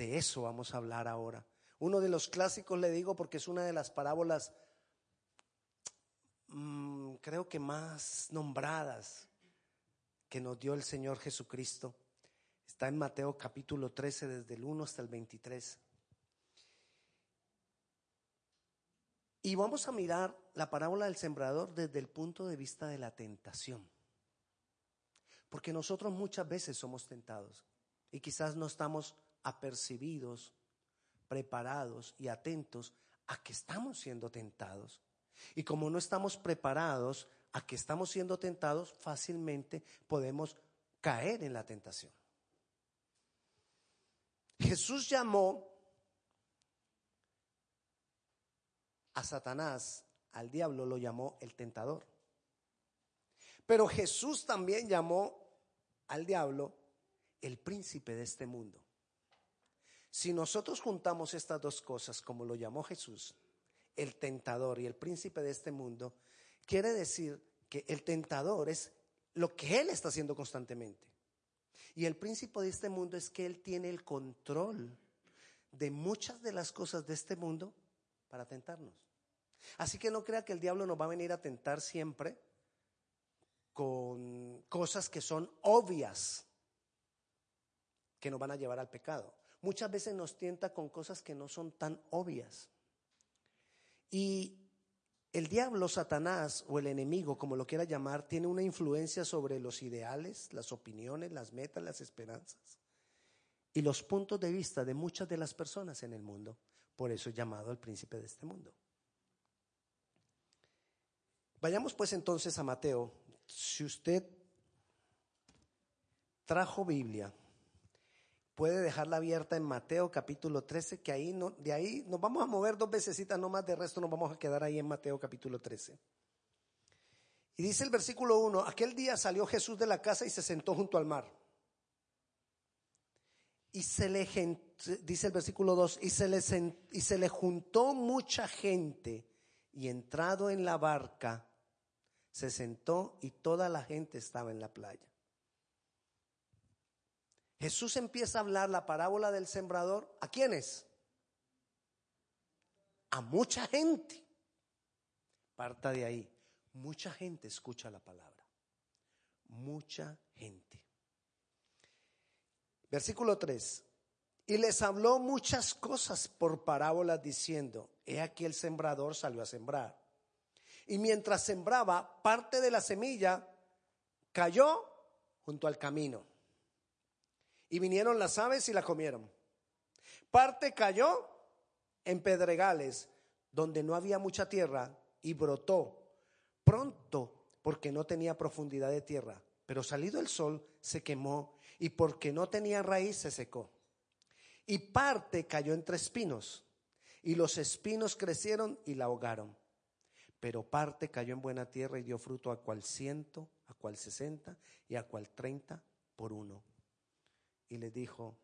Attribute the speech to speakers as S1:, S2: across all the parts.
S1: De eso vamos a hablar ahora. Uno de los clásicos le digo porque es una de las parábolas mm, creo que más nombradas que nos dio el Señor Jesucristo. Está en Mateo capítulo 13 desde el 1 hasta el 23. Y vamos a mirar la parábola del sembrador desde el punto de vista de la tentación. Porque nosotros muchas veces somos tentados y quizás no estamos apercibidos, preparados y atentos a que estamos siendo tentados. Y como no estamos preparados a que estamos siendo tentados, fácilmente podemos caer en la tentación. Jesús llamó a Satanás, al diablo lo llamó el tentador. Pero Jesús también llamó al diablo el príncipe de este mundo. Si nosotros juntamos estas dos cosas, como lo llamó Jesús, el tentador y el príncipe de este mundo, quiere decir que el tentador es lo que él está haciendo constantemente. Y el príncipe de este mundo es que él tiene el control de muchas de las cosas de este mundo para tentarnos. Así que no crea que el diablo nos va a venir a tentar siempre con cosas que son obvias, que nos van a llevar al pecado. Muchas veces nos tienta con cosas que no son tan obvias. Y el diablo, Satanás o el enemigo, como lo quiera llamar, tiene una influencia sobre los ideales, las opiniones, las metas, las esperanzas y los puntos de vista de muchas de las personas en el mundo. Por eso es llamado el príncipe de este mundo. Vayamos pues entonces a Mateo. Si usted trajo Biblia, puede dejarla abierta en Mateo capítulo 13, que ahí no, de ahí nos vamos a mover dos no más, de resto nos vamos a quedar ahí en Mateo capítulo 13. Y dice el versículo 1, aquel día salió Jesús de la casa y se sentó junto al mar. Y se le, dice el versículo 2, y se, le, y se le juntó mucha gente y entrado en la barca, se sentó y toda la gente estaba en la playa. Jesús empieza a hablar la parábola del sembrador. ¿A quiénes? A mucha gente. Parta de ahí. Mucha gente escucha la palabra. Mucha gente. Versículo 3. Y les habló muchas cosas por parábolas diciendo, he aquí el sembrador salió a sembrar. Y mientras sembraba, parte de la semilla cayó junto al camino. Y vinieron las aves y la comieron. Parte cayó en pedregales donde no había mucha tierra y brotó pronto porque no tenía profundidad de tierra. Pero salido el sol se quemó y porque no tenía raíz se secó. Y parte cayó entre espinos y los espinos crecieron y la ahogaron pero parte cayó en buena tierra y dio fruto a cual ciento, a cual sesenta y a cual treinta por uno. Y le dijo,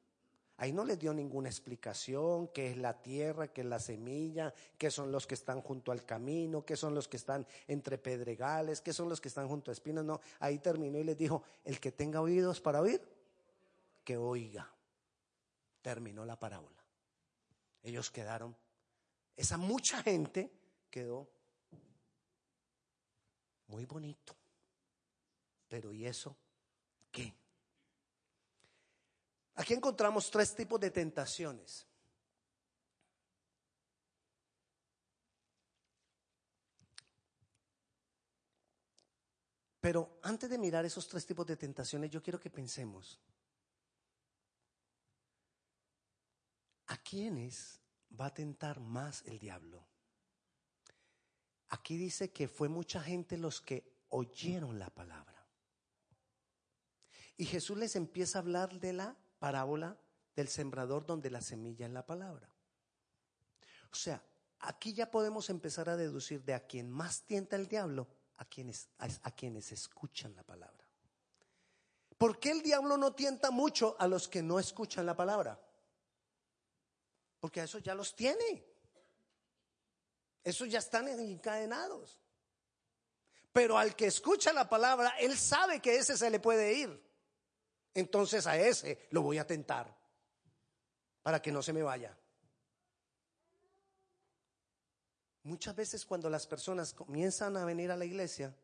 S1: ahí no le dio ninguna explicación, qué es la tierra, qué es la semilla, qué son los que están junto al camino, qué son los que están entre pedregales, qué son los que están junto a espinas. No, ahí terminó y les dijo, el que tenga oídos para oír, que oiga. Terminó la parábola. Ellos quedaron, esa mucha gente quedó muy bonito. Pero ¿y eso qué? Aquí encontramos tres tipos de tentaciones. Pero antes de mirar esos tres tipos de tentaciones, yo quiero que pensemos, ¿a quiénes va a tentar más el diablo? Aquí dice que fue mucha gente los que oyeron la palabra. Y Jesús les empieza a hablar de la parábola del sembrador donde la semilla es la palabra. O sea, aquí ya podemos empezar a deducir de a quien más tienta el diablo, a quienes, a, quienes escuchan la palabra. ¿Por qué el diablo no tienta mucho a los que no escuchan la palabra? Porque a eso ya los tiene. Esos ya están encadenados. Pero al que escucha la palabra, él sabe que ese se le puede ir. Entonces a ese lo voy a tentar. para que no se me vaya. Muchas veces cuando las personas comienzan a venir a la iglesia,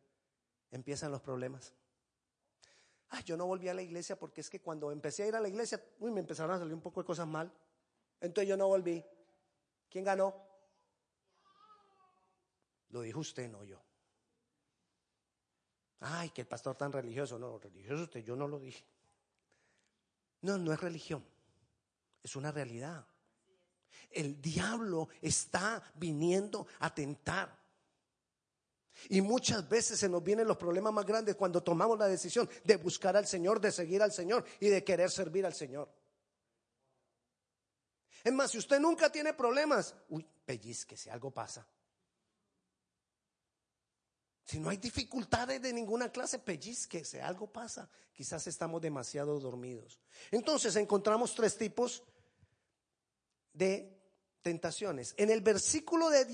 S1: empiezan los problemas. Ah, yo no volví a la iglesia porque es que cuando empecé a ir a la iglesia, uy, me empezaron a salir un poco de cosas mal. Entonces yo no volví. ¿Quién ganó? Lo dijo usted, no yo. Ay, que el pastor tan religioso. No, religioso usted, yo no lo dije. No, no es religión. Es una realidad. El diablo está viniendo a tentar. Y muchas veces se nos vienen los problemas más grandes cuando tomamos la decisión de buscar al Señor, de seguir al Señor y de querer servir al Señor. Es más, si usted nunca tiene problemas, uy, pellizque si algo pasa. Si no hay dificultades de ninguna clase, si algo pasa. Quizás estamos demasiado dormidos. Entonces encontramos tres tipos de tentaciones. En el versículo, de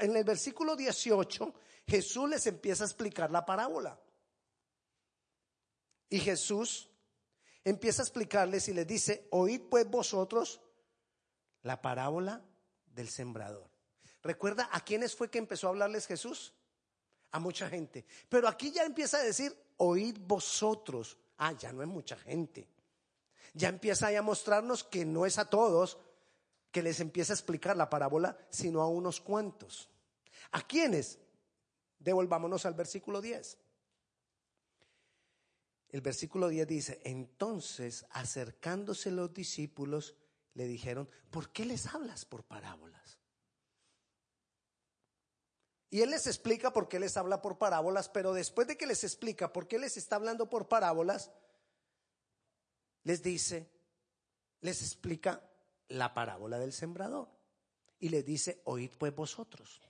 S1: en el versículo 18, Jesús les empieza a explicar la parábola. Y Jesús empieza a explicarles y les dice, oíd pues vosotros la parábola del sembrador. ¿Recuerda a quiénes fue que empezó a hablarles Jesús? A mucha gente. Pero aquí ya empieza a decir, oíd vosotros. Ah, ya no es mucha gente. Ya empieza a mostrarnos que no es a todos que les empieza a explicar la parábola, sino a unos cuantos. ¿A quiénes? Devolvámonos al versículo 10. El versículo 10 dice, entonces acercándose los discípulos, le dijeron, ¿por qué les hablas por parábolas? Y él les explica por qué les habla por parábolas, pero después de que les explica por qué les está hablando por parábolas, les dice, les explica la parábola del sembrador. Y les dice, oíd pues vosotros.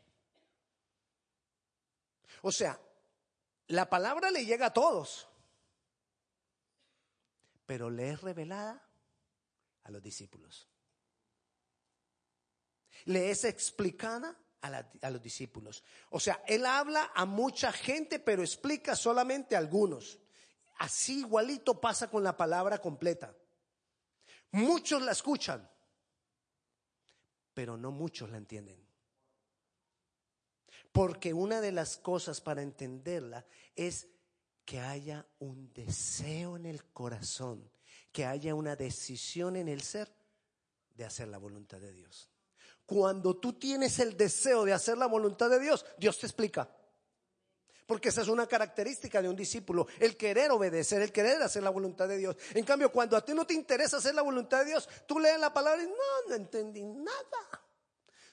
S1: O sea, la palabra le llega a todos, pero le es revelada a los discípulos. Le es explicada a, los discípulos. O sea, él habla a mucha gente, pero explica solamente a algunos. Así igualito pasa con la palabra completa. Muchos la escuchan, pero no muchos la entienden. Porque una de las cosas para entenderla es que haya un deseo en el corazón que haya una decisión en el ser de hacer la voluntad de Dios. Cuando tú tienes el deseo de hacer la voluntad de Dios, Dios te explica. Porque esa es una característica de un discípulo, el querer obedecer, el querer hacer la voluntad de Dios. En cambio, cuando a ti no te interesa hacer la voluntad de Dios, tú lees la palabra y no, no entendí nada.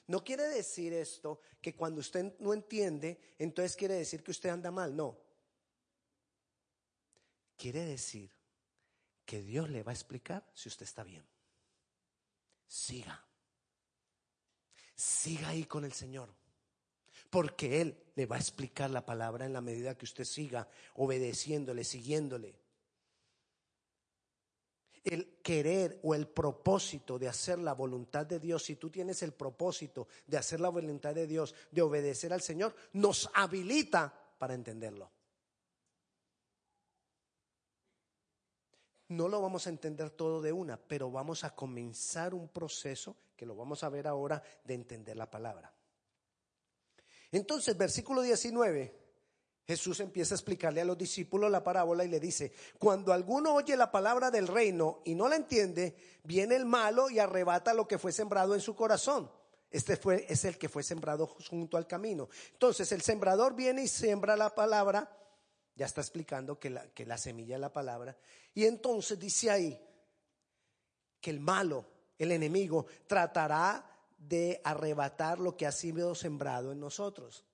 S1: No quiere decir esto que cuando usted no entiende, entonces quiere decir que usted anda mal. No. Quiere decir que Dios le va a explicar si usted está bien. Siga. Siga ahí con el Señor. Porque Él le va a explicar la palabra en la medida que usted siga obedeciéndole, siguiéndole. El querer o el propósito de hacer la voluntad de Dios, si tú tienes el propósito de hacer la voluntad de Dios, de obedecer al Señor, nos habilita para entenderlo. No lo vamos a entender todo de una, pero vamos a comenzar un proceso, que lo vamos a ver ahora, de entender la palabra. Entonces, versículo 19, Jesús empieza a explicarle a los discípulos la parábola y le dice, cuando alguno oye la palabra del reino y no la entiende, viene el malo y arrebata lo que fue sembrado en su corazón. Este fue, es el que fue sembrado junto al camino. Entonces, el sembrador viene y siembra la palabra ya está explicando que la, la semilla es la palabra. Y entonces dice ahí que el malo, el enemigo, tratará de arrebatar lo que ha sido sembrado en nosotros.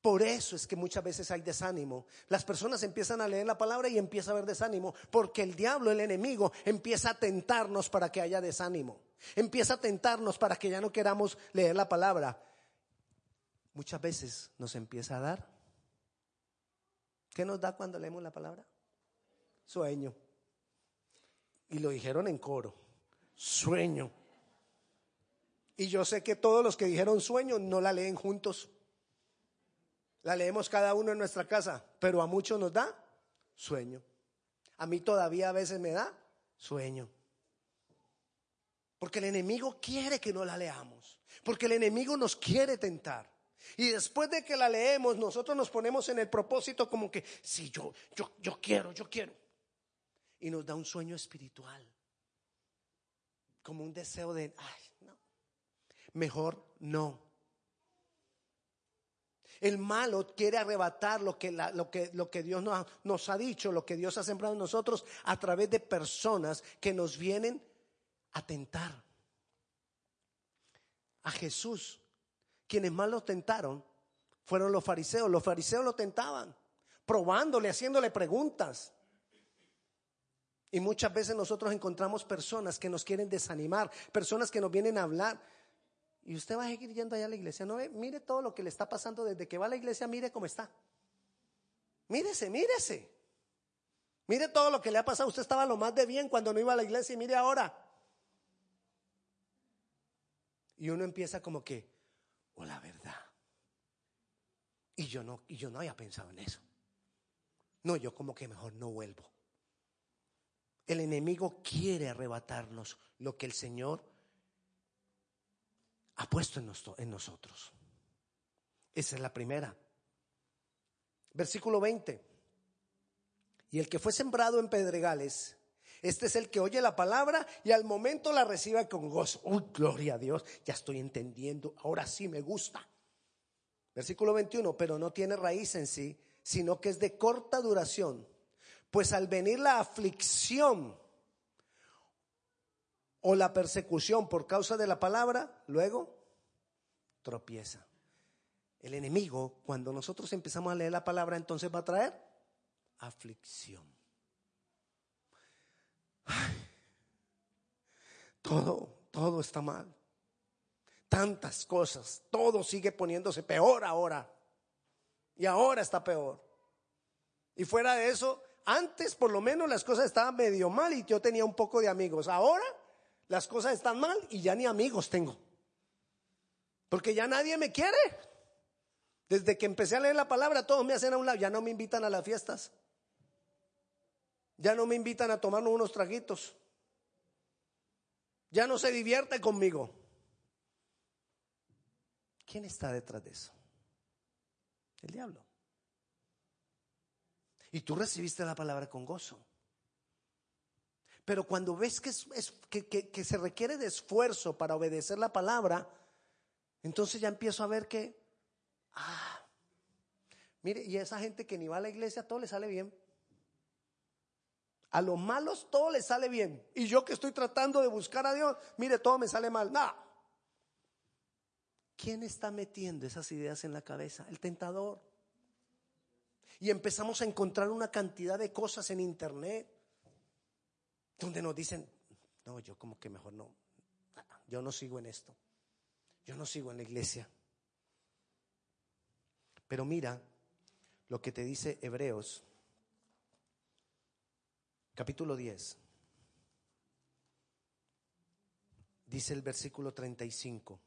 S1: Por eso es que muchas veces hay desánimo. Las personas empiezan a leer la palabra y empieza a haber desánimo, porque el diablo, el enemigo, empieza a tentarnos para que haya desánimo. Empieza a tentarnos para que ya no queramos leer la palabra. Muchas veces nos empieza a dar ¿Qué nos da cuando leemos la palabra? Sueño. Y lo dijeron en coro. Sueño. Y yo sé que todos los que dijeron sueño no la leen juntos. La leemos cada uno en nuestra casa, pero a muchos nos da sueño. A mí todavía a veces me da sueño. Porque el enemigo quiere que no la leamos. Porque el enemigo nos quiere tentar. Y después de que la leemos, nosotros nos ponemos en el propósito como que, sí, yo, yo, yo quiero, yo quiero. Y nos da un sueño espiritual. Como un deseo de, ay, no. Mejor no. El malo quiere arrebatar lo que, lo que, lo que Dios nos nos ha dicho, lo que Dios ha sembrado en nosotros a través de personas que nos vienen a tentar. A Jesús quienes más lo tentaron fueron los fariseos. Los fariseos lo tentaban, probándole, haciéndole preguntas. Y muchas veces nosotros encontramos personas que nos quieren desanimar, personas que nos vienen a hablar. Y usted va a seguir yendo allá a la iglesia. No mire todo lo que le está pasando desde que va a la iglesia, mire cómo está. Mírese, mírese. Mire todo lo que le ha pasado. Usted estaba lo más de bien cuando no iba a la iglesia y mire ahora. Y uno empieza como que, la verdad. Y yo no, y yo no había pensado en eso. No, yo como que mejor no vuelvo. El enemigo quiere arrebatarnos lo que el Señor ha puesto en, en nosotros. Esa es la primera. Versículo 20. Y el que fue sembrado en pedregales este es el que oye la palabra y al momento la recibe con gozo. ¡Uy, gloria a Dios! Ya estoy entendiendo. Ahora sí me gusta. Versículo 21. Pero no tiene raíz en sí, sino que es de corta duración. Pues al venir la aflicción o la persecución por causa de la palabra, luego tropieza. El enemigo, cuando nosotros empezamos a leer la palabra, entonces va a traer aflicción todo, todo está mal. Tantas cosas, todo sigue poniéndose peor ahora. Y ahora está peor. Y fuera de eso, antes por lo menos las cosas estaban medio mal y yo tenía un poco de amigos. Ahora las cosas están mal y ya ni amigos tengo. Porque ya nadie me quiere. Desde que empecé a leer la palabra, todos me hacen a un lado. Ya no me invitan a las fiestas. Ya no me invitan a tomarnos unos traguitos. Ya no se divierte conmigo. ¿Quién está detrás de eso? El diablo. Y tú recibiste la palabra con gozo. Pero cuando ves que, es, que, se requiere de esfuerzo para obedecer la palabra, entonces ya empiezo a ver que, ah, mire, y esa gente que ni va a la iglesia, todo le sale bien. A los malos todo les sale bien. Y yo que estoy tratando de buscar a Dios, mire, todo me sale mal. No. ¿Quién está metiendo esas ideas en la cabeza? El tentador. Y empezamos a encontrar una cantidad de cosas en internet donde nos dicen, no, yo como que mejor no, yo no sigo en esto, yo no sigo en la iglesia. Pero mira lo que te dice Hebreos capítulo 10. Dice el versículo 35.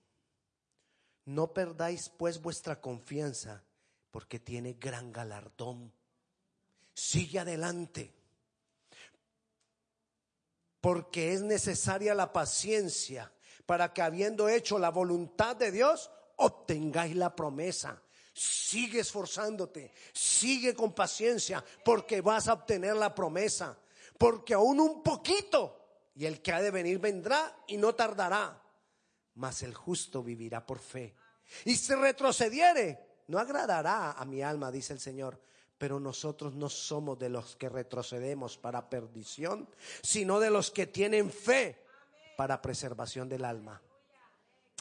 S1: No perdáis pues vuestra confianza, porque tiene gran galardón. Sigue adelante, porque es necesaria la paciencia para que habiendo hecho la voluntad de Dios, obtengáis la promesa. Sigue esforzándote, sigue con paciencia, porque vas a obtener la promesa porque aún un poquito, y el que ha de venir vendrá y no tardará, mas el justo vivirá por fe. Y si retrocediere, no agradará a mi alma, dice el Señor. Pero nosotros no somos de los que retrocedemos para perdición, sino de los que tienen fe para preservación del alma.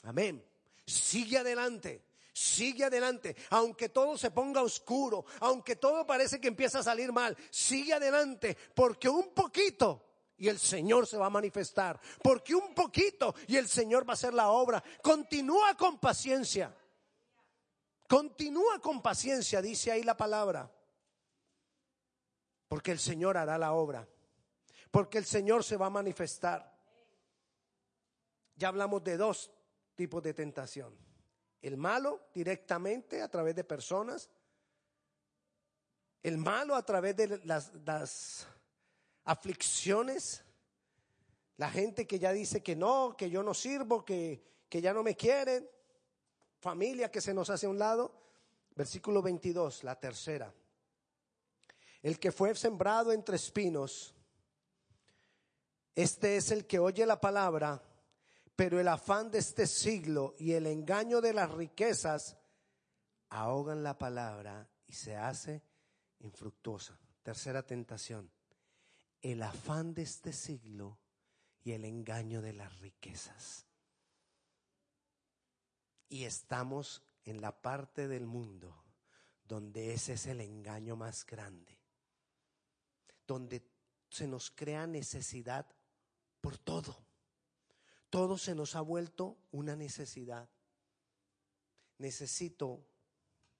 S1: Amén. Sigue adelante. Sigue adelante, aunque todo se ponga oscuro, aunque todo parece que empieza a salir mal, sigue adelante, porque un poquito y el Señor se va a manifestar, porque un poquito y el Señor va a hacer la obra. Continúa con paciencia, continúa con paciencia, dice ahí la palabra, porque el Señor hará la obra, porque el Señor se va a manifestar. Ya hablamos de dos tipos de tentación el malo directamente a través de personas. El malo a través de las, aflicciones La gente que ya dice que no, que yo no sirvo, que, que ya no me quieren. Familia que se nos hace a un lado. Versículo 22, la tercera. El que fue sembrado entre espinos, este es el que oye la palabra, pero el afán de este siglo y el engaño de las riquezas ahogan la palabra y se hace infructuosa. Tercera tentación, el afán de este siglo y el engaño de las riquezas. Y estamos en la parte del mundo donde ese es el engaño más grande, donde se nos crea necesidad por todo. Todo se nos ha vuelto una necesidad. Necesito,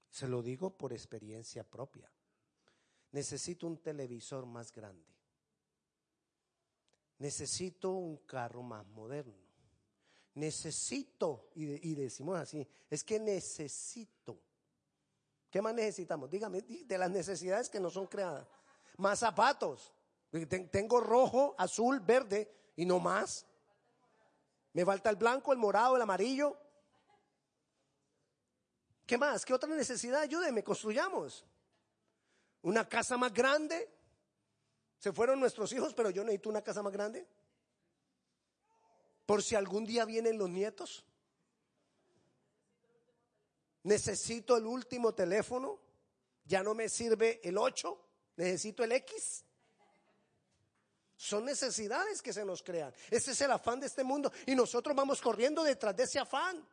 S1: se lo digo por experiencia propia, necesito un televisor más grande. Necesito un carro más moderno. Necesito, y, decimos así, es que necesito. ¿Qué más necesitamos? Dígame, de las necesidades que no son creadas. Más zapatos. Tengo rojo, azul, verde y no más. Me falta el blanco, el morado, el amarillo. ¿Qué más? ¿Qué otra necesidad? Ayúdeme, construyamos. Una casa más grande. Se fueron nuestros hijos, pero yo necesito una casa más grande. Por si algún día vienen los nietos. Necesito el último teléfono. Ya no me sirve el 8. Necesito el X. Son necesidades que se nos crean. Ese es el afán de este mundo. Y nosotros vamos corriendo detrás de ese afán.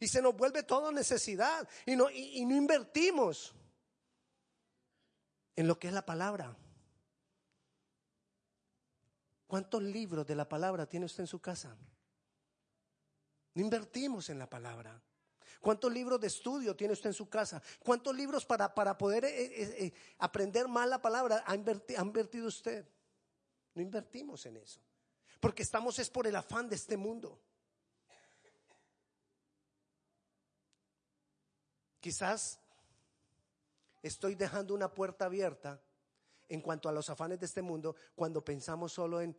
S1: Y se nos vuelve todo necesidad. Y no, y no invertimos en lo que es la palabra. ¿Cuántos libros de la palabra tiene usted en su casa? No invertimos en la palabra. ¿Cuántos libros de estudio tiene usted en su casa? ¿Cuántos libros para, para poder eh, eh, eh, aprender más la palabra ha invertido usted? No invertimos en eso. Porque estamos es por el afán de este mundo. Quizás estoy dejando una puerta abierta en cuanto a los afanes de este mundo cuando pensamos solo en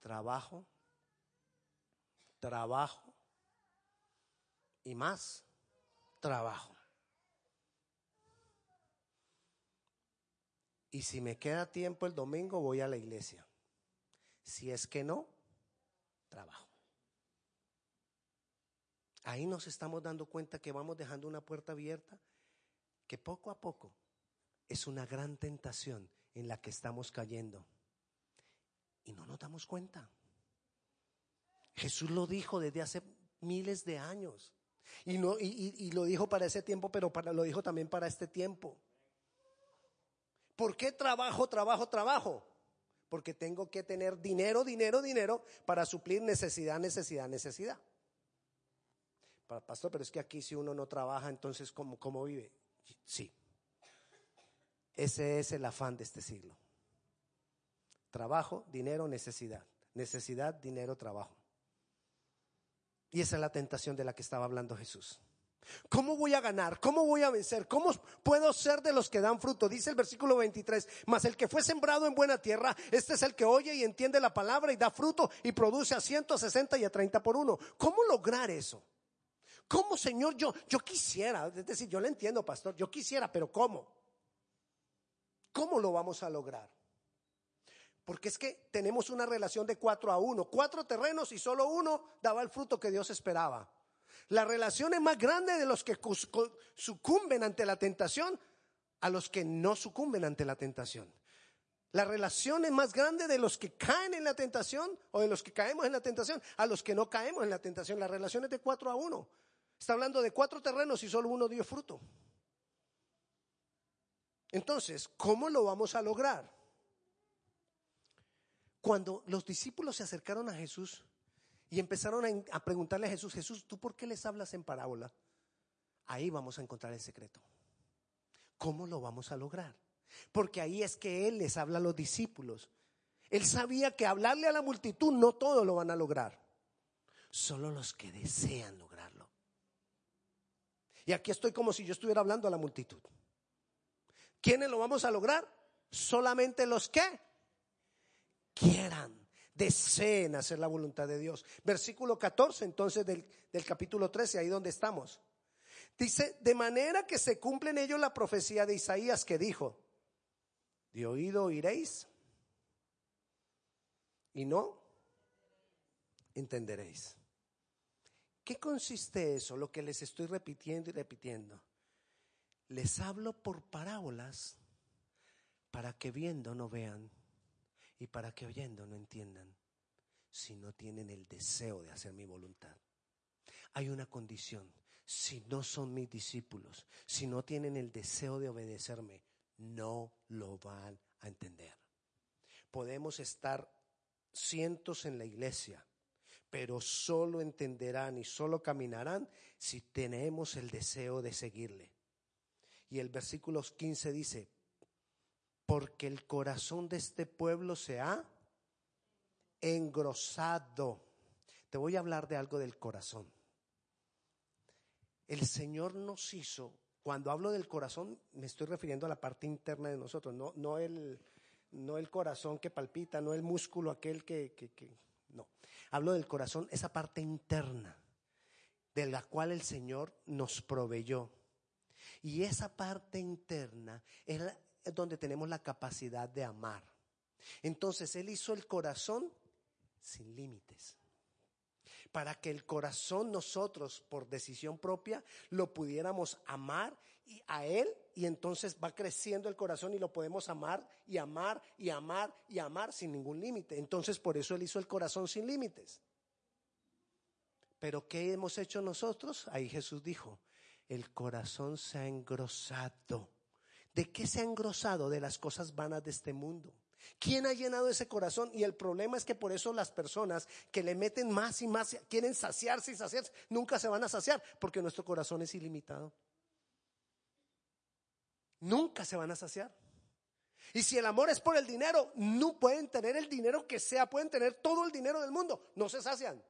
S1: trabajo, trabajo y más trabajo. Y si me queda tiempo el domingo voy a la iglesia. Si es que no, trabajo. Ahí nos estamos dando cuenta que vamos dejando una puerta abierta que poco a poco es una gran tentación en la que estamos cayendo. Y no nos damos cuenta. Jesús lo dijo desde hace miles de años. Y, no, y, lo dijo para ese tiempo, pero para, lo dijo también para este tiempo. ¿Por qué trabajo, trabajo, trabajo? Porque tengo que tener dinero, dinero, dinero para suplir necesidad, necesidad, necesidad. Pastor, pero es que aquí si uno no trabaja, entonces ¿cómo, cómo vive? Sí. Ese es el afán de este siglo. Trabajo, dinero, necesidad. Necesidad, dinero, trabajo. Y esa es la tentación de la que estaba hablando Jesús. ¿Cómo voy a ganar? ¿Cómo voy a vencer? ¿Cómo puedo ser de los que dan fruto? Dice el versículo 23, mas el que fue sembrado en buena tierra, este es el que oye y entiende la palabra y da fruto y produce a 160 y a 30 por uno. ¿Cómo lograr eso? ¿Cómo, Señor? Yo, yo quisiera, es decir, yo le entiendo, pastor, yo quisiera, pero ¿cómo? ¿Cómo lo vamos a lograr? Porque es que tenemos una relación de cuatro a uno, cuatro terrenos y solo uno daba el fruto que Dios esperaba. La relación es más grande de los que sucumben ante la tentación a los que no sucumben ante la tentación. La relación es más grande de los que caen en la tentación o de los que caemos en la tentación a los que no caemos en la tentación. La relación es de cuatro a uno. Está hablando de cuatro terrenos y solo uno dio fruto. Entonces, ¿cómo lo vamos a lograr? Cuando los discípulos se acercaron a Jesús y empezaron a, preguntarle a Jesús, Jesús, ¿tú por qué les hablas en parábola? Ahí vamos a encontrar el secreto. ¿Cómo lo vamos a lograr? Porque ahí es que Él les habla a los discípulos. Él sabía que hablarle a la multitud no todo lo van a lograr, solo los que desean lograrlo. Y aquí estoy como si yo estuviera hablando a la multitud. ¿Quiénes lo vamos a lograr? Solamente los que quieran. Deseen hacer la voluntad de Dios. Versículo 14 entonces del, del capítulo 13, ahí donde estamos. Dice, de manera que se cumple en ellos la profecía de Isaías que dijo, de oído oiréis y no entenderéis. ¿Qué consiste eso? Lo que les estoy repitiendo y repitiendo. Les hablo por parábolas para que viendo no vean y para que oyendo no entiendan si no tienen el deseo de hacer mi voluntad. Hay una condición. Si no son mis discípulos, si no tienen el deseo de obedecerme, no lo van a entender. Podemos estar cientos en la iglesia, pero solo entenderán y solo caminarán si tenemos el deseo de seguirle. Y el versículo 15 dice, porque el corazón de este pueblo se ha engrosado. Te voy a hablar de algo del corazón. El Señor nos hizo, cuando hablo del corazón, me estoy refiriendo a la parte interna de nosotros, no, no, el, no el corazón que palpita, no el músculo aquel que, que, que, no. Hablo del corazón, esa parte interna, de la cual el Señor nos proveyó. Y esa parte interna es donde tenemos la capacidad de amar. Entonces Él hizo el corazón sin límites. Para que el corazón nosotros, por decisión propia, lo pudiéramos amar y a Él y entonces va creciendo el corazón y lo podemos amar y amar y amar y amar sin ningún límite. Entonces por eso Él hizo el corazón sin límites. Pero ¿qué hemos hecho nosotros? Ahí Jesús dijo, el corazón se ha engrosado ¿De qué se ha engrosado? De las cosas vanas de este mundo. ¿Quién ha llenado ese corazón? Y el problema es que por eso las personas que le meten más y más, quieren saciarse y saciarse, nunca se van a saciar, porque nuestro corazón es ilimitado. Nunca se van a saciar. Y si el amor es por el dinero, no pueden tener el dinero que sea, pueden tener todo el dinero del mundo, no se sacian.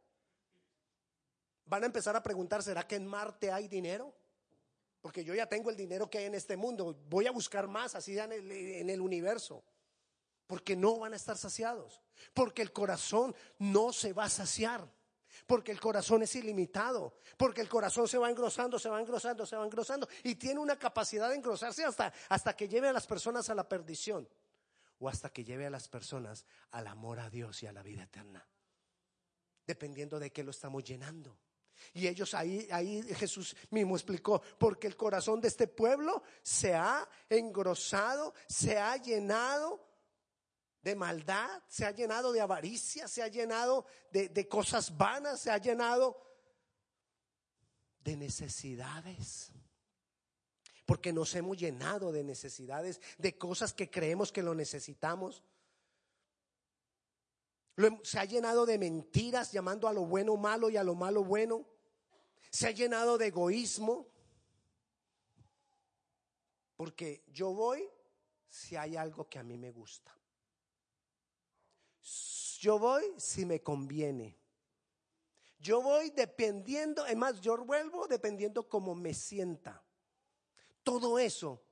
S1: Van a empezar a preguntar, ¿será que en Marte hay dinero? Porque yo ya tengo el dinero que hay en este mundo, voy a buscar más así en el, universo, porque no van a estar saciados, porque el corazón no se va a saciar, porque el corazón es ilimitado, porque el corazón se va engrosando, se va engrosando, se va engrosando y tiene una capacidad de engrosarse hasta, hasta que lleve a las personas a la perdición o hasta que lleve a las personas al amor a Dios y a la vida eterna, dependiendo de qué lo estamos llenando. Y ellos ahí, ahí Jesús mismo explicó, porque el corazón de este pueblo se ha engrosado, se ha llenado de maldad, se ha llenado de avaricia, se ha llenado de, de cosas vanas, se ha llenado de necesidades. Porque nos hemos llenado de necesidades, de cosas que creemos que lo necesitamos. Se ha llenado de mentiras, llamando a lo bueno malo y a lo malo bueno. Se ha llenado de egoísmo. Porque yo voy si hay algo que a mí me gusta. Yo voy si me conviene. Yo voy dependiendo, es más, yo vuelvo dependiendo como me sienta. Todo eso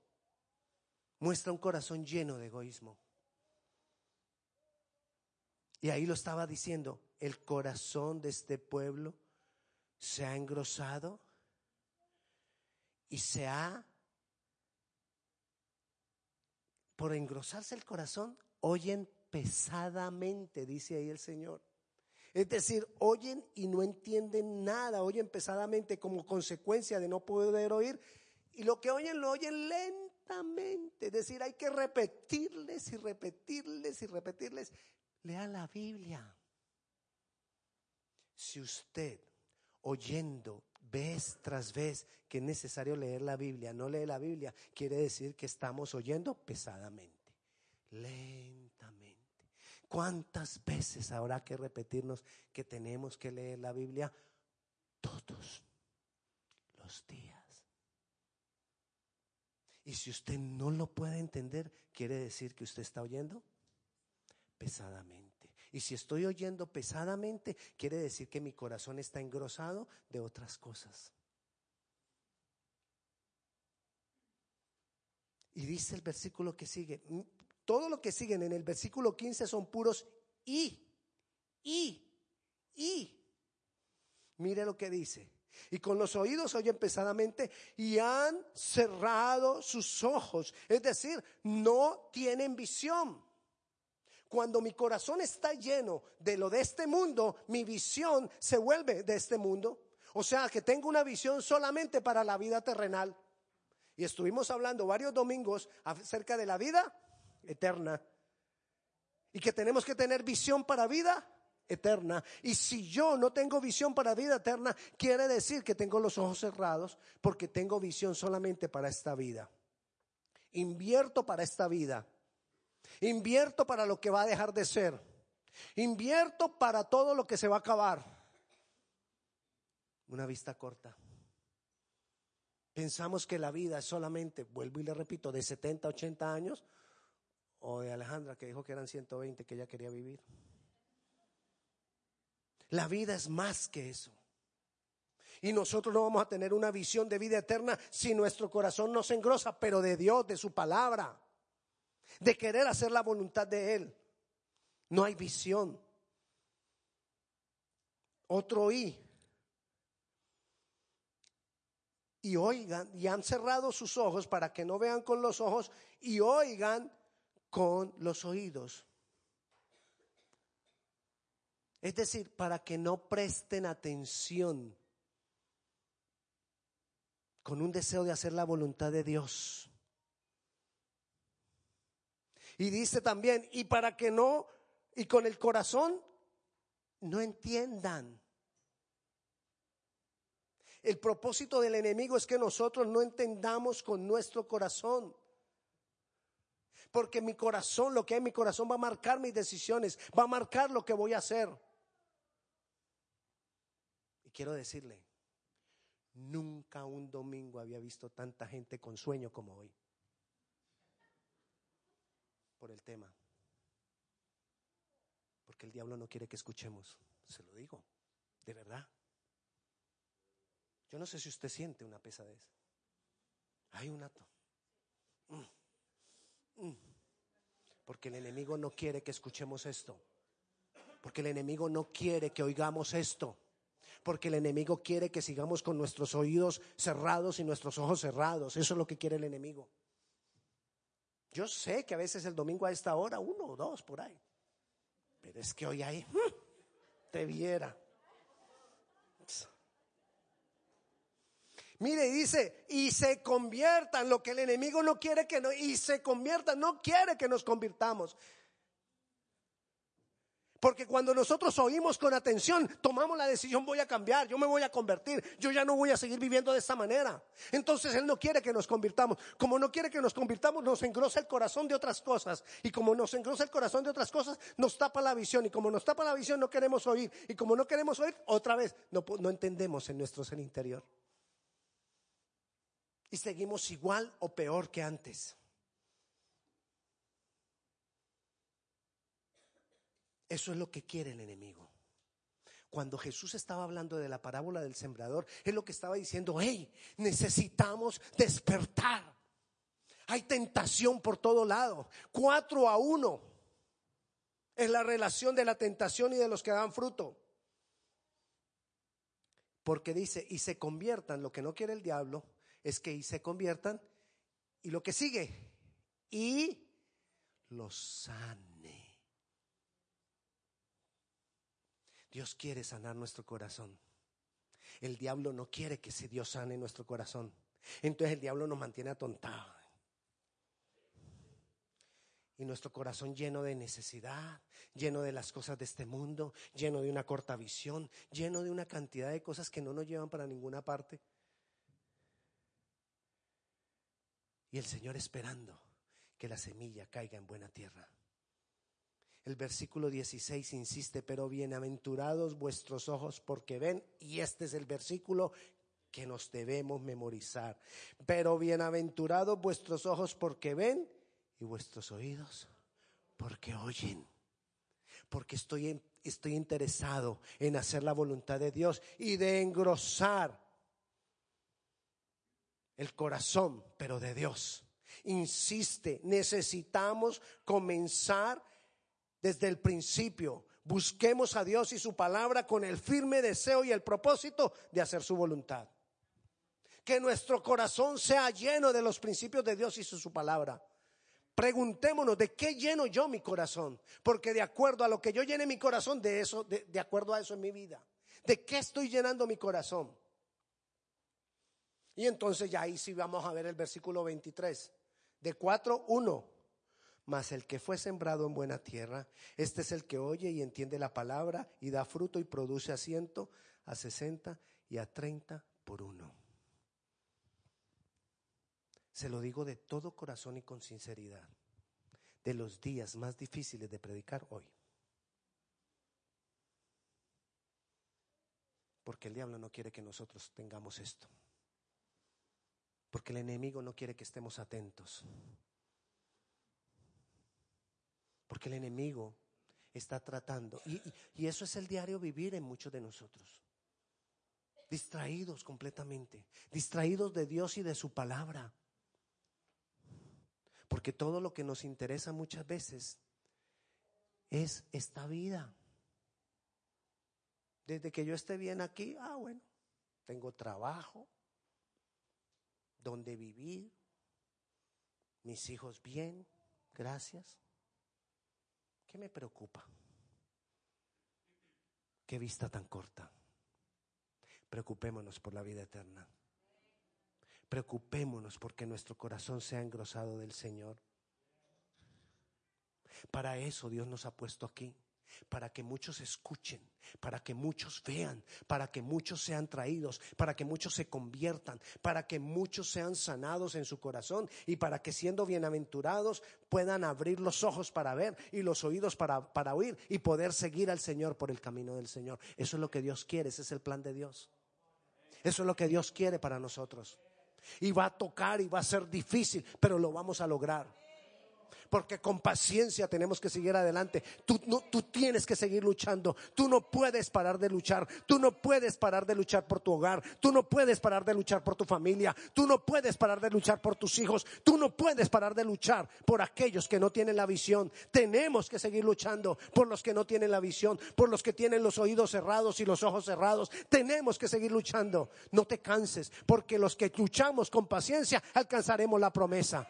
S1: muestra un corazón lleno de egoísmo. Y ahí lo estaba diciendo, el corazón de este pueblo se ha engrosado y se ha, por engrosarse el corazón, oyen pesadamente, dice ahí el Señor. Es decir, oyen y no entienden nada, oyen pesadamente como consecuencia de no poder oír. Y lo que oyen lo oyen lentamente. Es decir, hay que repetirles y repetirles y repetirles Lea la Biblia. Si usted, oyendo vez tras vez que es necesario leer la Biblia, no lee la Biblia, quiere decir que estamos oyendo pesadamente, lentamente. ¿Cuántas veces habrá que repetirnos que tenemos que leer la Biblia? Todos los días. Y si usted no lo puede entender, quiere decir que usted está oyendo pesadamente. Y si estoy oyendo pesadamente, quiere decir que mi corazón está engrosado de otras cosas. Y dice el versículo que sigue, todo lo que siguen en el versículo 15 son puros y y, y, mire lo que dice. Y con los oídos oyen pesadamente y han cerrado sus ojos. Es decir, no tienen visión. Cuando mi corazón está lleno de lo de este mundo, mi visión se vuelve de este mundo. O sea, que tengo una visión solamente para la vida terrenal. Y estuvimos hablando varios domingos acerca de la vida eterna. Y que tenemos que tener visión para vida eterna. Y si yo no tengo visión para vida eterna, quiere decir que tengo los ojos cerrados porque tengo visión solamente para esta vida. Invierto para esta vida. Invierto para lo que va a dejar de ser. Invierto para todo lo que se va a acabar. Una vista corta. Pensamos que la vida es solamente, vuelvo y le repito, de 70, 80 años, o de Alejandra que dijo que eran 120 que ella quería vivir. La vida es más que eso. Y nosotros no vamos a tener una visión de vida eterna si nuestro corazón no se engrosa, pero de Dios, de su palabra, de querer hacer la voluntad de Él. No hay visión. Otro y. Y oigan, y han cerrado sus ojos para que no vean con los ojos y oigan con los oídos. Es decir, para que no presten atención con un deseo de hacer la voluntad de Dios. Y dice también, y para que no, y con el corazón, no entiendan. El propósito del enemigo es que nosotros no entendamos con nuestro corazón. Porque mi corazón, lo que hay en mi corazón va a marcar mis decisiones, va a marcar lo que voy a hacer quiero decirle, nunca un domingo había visto tanta gente con sueño como hoy. Por el tema. Porque el diablo no quiere que escuchemos. Se lo digo, de verdad. Yo no sé si usted siente una pesadez. Hay un ato. Mm, mm. Porque el enemigo no quiere que escuchemos esto. Porque el enemigo no quiere que oigamos esto porque el enemigo quiere que sigamos con nuestros oídos cerrados y nuestros ojos cerrados. Eso es lo que quiere el enemigo. Yo sé que a veces el domingo a esta hora, uno o dos por ahí. Pero es que hoy ahí, te viera. Mire, dice, y se conviertan, lo que el enemigo no quiere que no, y se conviertan, no quiere que nos convirtamos. Porque cuando nosotros oímos con atención, tomamos la decisión, voy a cambiar, yo me voy a convertir, yo ya no voy a seguir viviendo de esta manera. Entonces Él no quiere que nos convirtamos. Como no quiere que nos convirtamos, nos engrosa el corazón de otras cosas. Y como nos engrosa el corazón de otras cosas, nos tapa la visión. Y como nos tapa la visión, no queremos oír. Y como no queremos oír, otra vez, no, no entendemos en nuestro ser interior. Y seguimos igual o peor que antes. Eso es lo que quiere el enemigo. Cuando Jesús estaba hablando de la parábola del sembrador, es lo que estaba diciendo, hey, necesitamos despertar. Hay tentación por todo lado. Cuatro a uno es la relación de la tentación y de los que dan fruto. Porque dice, y se conviertan, lo que no quiere el diablo es que y se conviertan, y lo que sigue, y los sanen. Dios quiere sanar nuestro corazón. El diablo no quiere que se Dios sane nuestro corazón. Entonces el diablo nos mantiene atontado. Y nuestro corazón lleno de necesidad, lleno de las cosas de este mundo, lleno de una corta visión, lleno de una cantidad de cosas que no nos llevan para ninguna parte. Y el Señor esperando que la semilla caiga en buena tierra. El versículo 16 insiste, pero bienaventurados vuestros ojos porque ven, y este es el versículo que nos debemos memorizar. Pero bienaventurados vuestros ojos porque ven y vuestros oídos porque oyen. Porque estoy, estoy interesado en hacer la voluntad de Dios y de engrosar el corazón, pero de Dios. Insiste, necesitamos comenzar desde el principio. Busquemos a Dios y su palabra con el firme deseo y el propósito de hacer su voluntad. Que nuestro corazón sea lleno de los principios de Dios y su, palabra. Preguntémonos de qué lleno yo mi corazón, porque de acuerdo a lo que yo llene mi corazón, de eso, de, de acuerdo a eso en mi vida. ¿De qué estoy llenando mi corazón? Y entonces ya ahí sí vamos a ver el versículo 23. De 4, 1. Mas el que fue sembrado en buena tierra, este es el que oye y entiende la palabra y da fruto y produce a ciento, a sesenta y a treinta por uno. Se lo digo de todo corazón y con sinceridad, de los días más difíciles de predicar hoy. Porque el diablo no quiere que nosotros tengamos esto. Porque el enemigo no quiere que estemos atentos. Porque el enemigo está tratando. Y, y, eso es el diario vivir en muchos de nosotros. Distraídos completamente. Distraídos de Dios y de su palabra. Porque todo lo que nos interesa muchas veces es esta vida. Desde que yo esté bien aquí, ah, bueno, tengo trabajo, donde vivir, mis hijos bien, gracias. ¿Qué me preocupa? Qué vista tan corta. Preocupémonos por la vida eterna. Preocupémonos porque nuestro corazón sea engrosado del Señor. Para eso Dios nos ha puesto aquí para que muchos escuchen, para que muchos vean, para que muchos sean traídos, para que muchos se conviertan, para que muchos sean sanados en su corazón y para que siendo bienaventurados puedan abrir los ojos para ver y los oídos para, para oír y poder seguir al Señor por el camino del Señor. Eso es lo que Dios quiere, ese es el plan de Dios. Eso es lo que Dios quiere para nosotros. Y va a tocar y va a ser difícil, pero lo vamos a lograr porque con paciencia tenemos que seguir adelante. Tú, no, tú tienes que seguir luchando. Tú no puedes parar de luchar. Tú no puedes parar de luchar por tu hogar. Tú no puedes parar de luchar por tu familia. Tú no puedes parar de luchar por tus hijos. Tú no puedes parar de luchar por aquellos que no tienen la visión. Tenemos que seguir luchando por los que no tienen la visión, por los que tienen los oídos cerrados y los ojos cerrados. Tenemos que seguir luchando. No te canses, porque los que luchamos con paciencia alcanzaremos la promesa.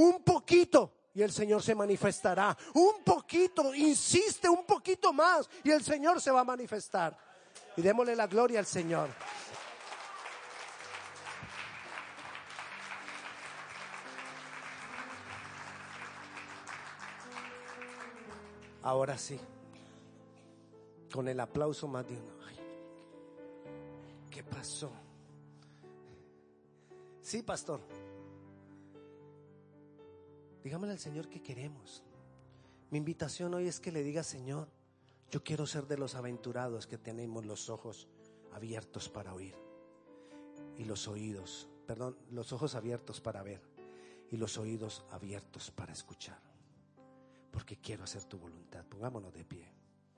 S1: Un poquito y el Señor se manifestará. Un poquito, insiste un poquito más y el Señor se va a manifestar. Y démosle la gloria al Señor. Ahora sí, con el aplauso más de uno. ¿Qué pasó? Sí, pastor. Dígame al Señor que queremos. Mi invitación hoy es que le diga, Señor, yo quiero ser de los aventurados que tenemos los ojos abiertos para oír y los oídos, perdón, los ojos abiertos para ver y los oídos abiertos para escuchar. Porque quiero hacer tu voluntad. Pongámonos de pie.